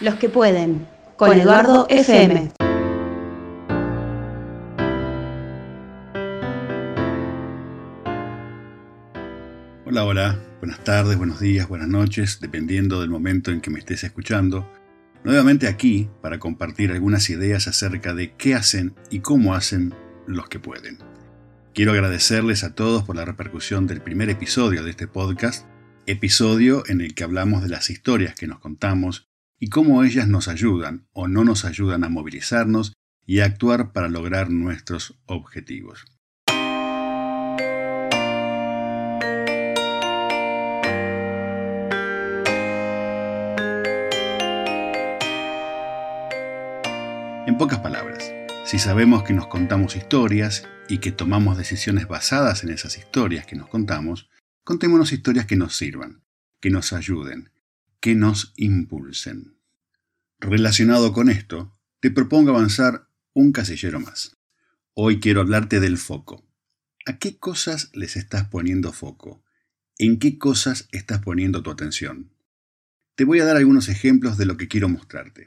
Los que pueden, con Eduardo FM. Hola, hola, buenas tardes, buenos días, buenas noches, dependiendo del momento en que me estés escuchando. Nuevamente aquí para compartir algunas ideas acerca de qué hacen y cómo hacen los que pueden. Quiero agradecerles a todos por la repercusión del primer episodio de este podcast, episodio en el que hablamos de las historias que nos contamos y cómo ellas nos ayudan o no nos ayudan a movilizarnos y a actuar para lograr nuestros objetivos. En pocas palabras, si sabemos que nos contamos historias y que tomamos decisiones basadas en esas historias que nos contamos, contémonos historias que nos sirvan, que nos ayuden, que nos impulsen. Relacionado con esto, te propongo avanzar un casillero más. Hoy quiero hablarte del foco. ¿A qué cosas les estás poniendo foco? ¿En qué cosas estás poniendo tu atención? Te voy a dar algunos ejemplos de lo que quiero mostrarte.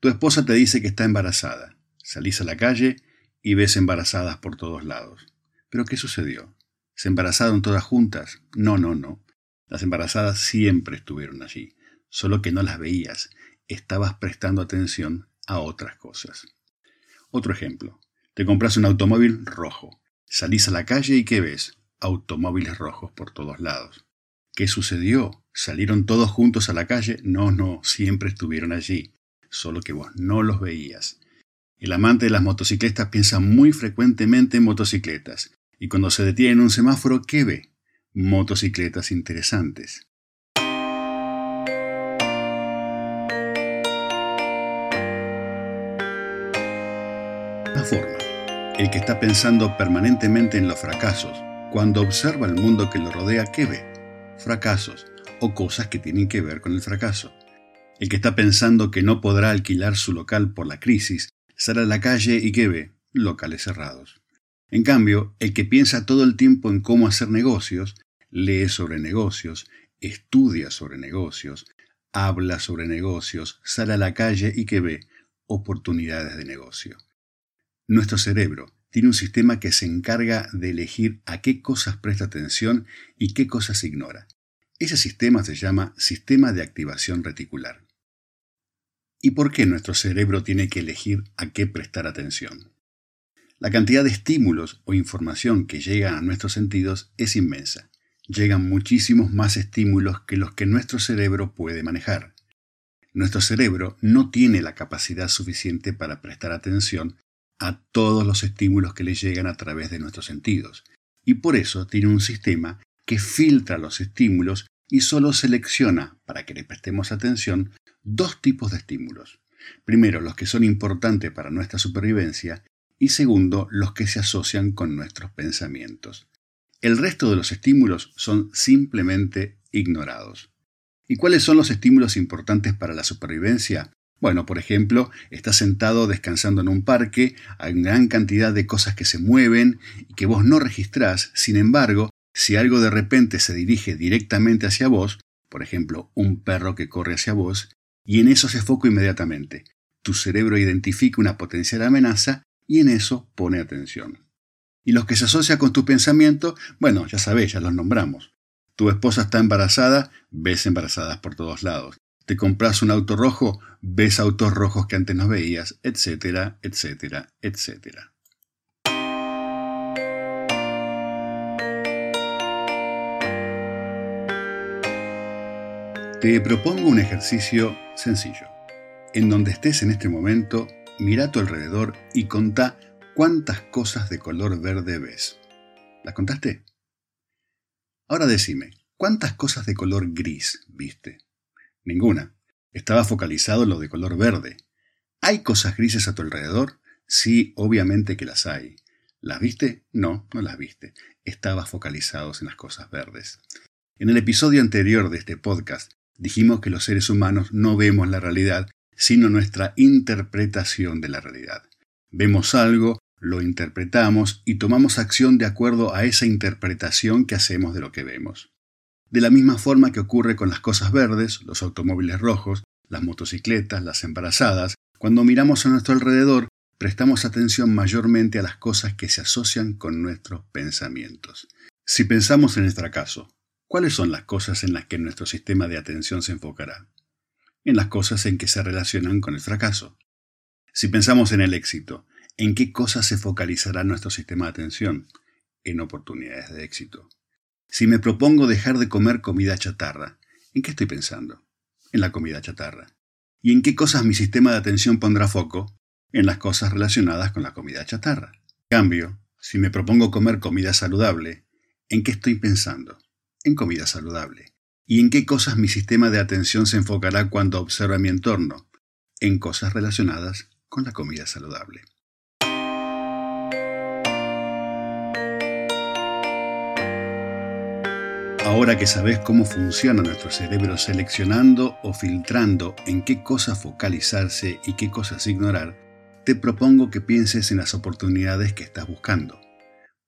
Tu esposa te dice que está embarazada. Salís a la calle y ves embarazadas por todos lados. ¿Pero qué sucedió? ¿Se embarazaron todas juntas? No, no, no. Las embarazadas siempre estuvieron allí, solo que no las veías. Estabas prestando atención a otras cosas. Otro ejemplo. Te compras un automóvil rojo. Salís a la calle y ¿qué ves? Automóviles rojos por todos lados. ¿Qué sucedió? ¿Salieron todos juntos a la calle? No, no, siempre estuvieron allí solo que vos no los veías. El amante de las motocicletas piensa muy frecuentemente en motocicletas, y cuando se detiene en un semáforo, ¿qué ve? Motocicletas interesantes. La forma. El que está pensando permanentemente en los fracasos, cuando observa el mundo que lo rodea, ¿qué ve? Fracasos o cosas que tienen que ver con el fracaso. El que está pensando que no podrá alquilar su local por la crisis, sale a la calle y ¿qué ve? Locales cerrados. En cambio, el que piensa todo el tiempo en cómo hacer negocios, lee sobre negocios, estudia sobre negocios, habla sobre negocios, sale a la calle y ¿qué ve? Oportunidades de negocio. Nuestro cerebro tiene un sistema que se encarga de elegir a qué cosas presta atención y qué cosas ignora. Ese sistema se llama sistema de activación reticular. ¿Y por qué nuestro cerebro tiene que elegir a qué prestar atención? La cantidad de estímulos o información que llega a nuestros sentidos es inmensa. Llegan muchísimos más estímulos que los que nuestro cerebro puede manejar. Nuestro cerebro no tiene la capacidad suficiente para prestar atención a todos los estímulos que le llegan a través de nuestros sentidos, y por eso tiene un sistema que filtra los estímulos y solo selecciona, para que le prestemos atención, dos tipos de estímulos. Primero, los que son importantes para nuestra supervivencia y segundo, los que se asocian con nuestros pensamientos. El resto de los estímulos son simplemente ignorados. ¿Y cuáles son los estímulos importantes para la supervivencia? Bueno, por ejemplo, estás sentado descansando en un parque, hay gran cantidad de cosas que se mueven y que vos no registrás, sin embargo, si algo de repente se dirige directamente hacia vos, por ejemplo, un perro que corre hacia vos, y en eso se foca inmediatamente. Tu cerebro identifica una potencial amenaza y en eso pone atención. Y los que se asocian con tu pensamiento, bueno, ya sabéis, ya los nombramos. Tu esposa está embarazada, ves embarazadas por todos lados. Te compras un auto rojo, ves autos rojos que antes no veías, etcétera, etcétera, etcétera. Te propongo un ejercicio sencillo. En donde estés en este momento, mira a tu alrededor y contá cuántas cosas de color verde ves. ¿Las contaste? Ahora decime, ¿cuántas cosas de color gris viste? Ninguna. Estaba focalizado en lo de color verde. ¿Hay cosas grises a tu alrededor? Sí, obviamente que las hay. ¿Las viste? No, no las viste. Estabas focalizados en las cosas verdes. En el episodio anterior de este podcast Dijimos que los seres humanos no vemos la realidad, sino nuestra interpretación de la realidad. Vemos algo, lo interpretamos y tomamos acción de acuerdo a esa interpretación que hacemos de lo que vemos. De la misma forma que ocurre con las cosas verdes, los automóviles rojos, las motocicletas, las embarazadas, cuando miramos a nuestro alrededor, prestamos atención mayormente a las cosas que se asocian con nuestros pensamientos. Si pensamos en el fracaso, ¿cuáles son las cosas en las que nuestro sistema de atención se enfocará? En las cosas en que se relacionan con el fracaso. Si pensamos en el éxito, ¿en qué cosas se focalizará nuestro sistema de atención? En oportunidades de éxito. Si me propongo dejar de comer comida chatarra, ¿en qué estoy pensando? En la comida chatarra. ¿Y en qué cosas mi sistema de atención pondrá foco? En las cosas relacionadas con la comida chatarra. En cambio, si me propongo comer comida saludable, ¿en qué estoy pensando? En comida saludable. ¿Y en qué cosas mi sistema de atención se enfocará cuando observa mi entorno? En cosas relacionadas con la comida saludable. Ahora que sabes cómo funciona nuestro cerebro seleccionando o filtrando en qué cosas focalizarse y qué cosas ignorar, te propongo que pienses en las oportunidades que estás buscando.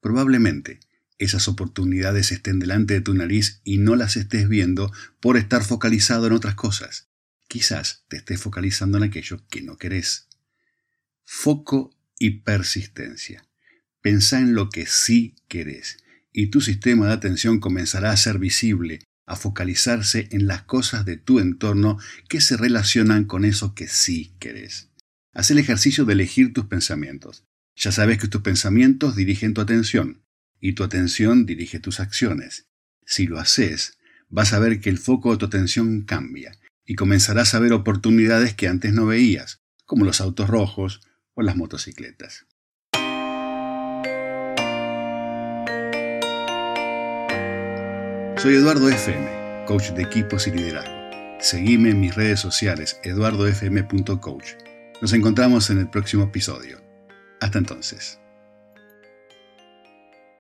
Probablemente esas oportunidades estén delante de tu nariz y no las estés viendo por estar focalizado en otras cosas. Quizás te estés focalizando en aquello que no querés. Foco y persistencia. Pensá en lo que sí querés y tu sistema de atención comenzará a ser visible, a focalizarse en las cosas de tu entorno que se relacionan con eso que sí querés. Haz el ejercicio de elegir tus pensamientos. Ya sabes que tus pensamientos dirigen tu atención y tu atención dirige tus acciones. Si lo haces, vas a ver que el foco de tu atención cambia y comenzarás a ver oportunidades que antes no veías, como los autos rojos o las motocicletas. Soy Eduardo FM, coach de equipos y liderazgo. Seguime en mis redes sociales eduardofm.coach. Nos encontramos en el próximo episodio. Hasta entonces.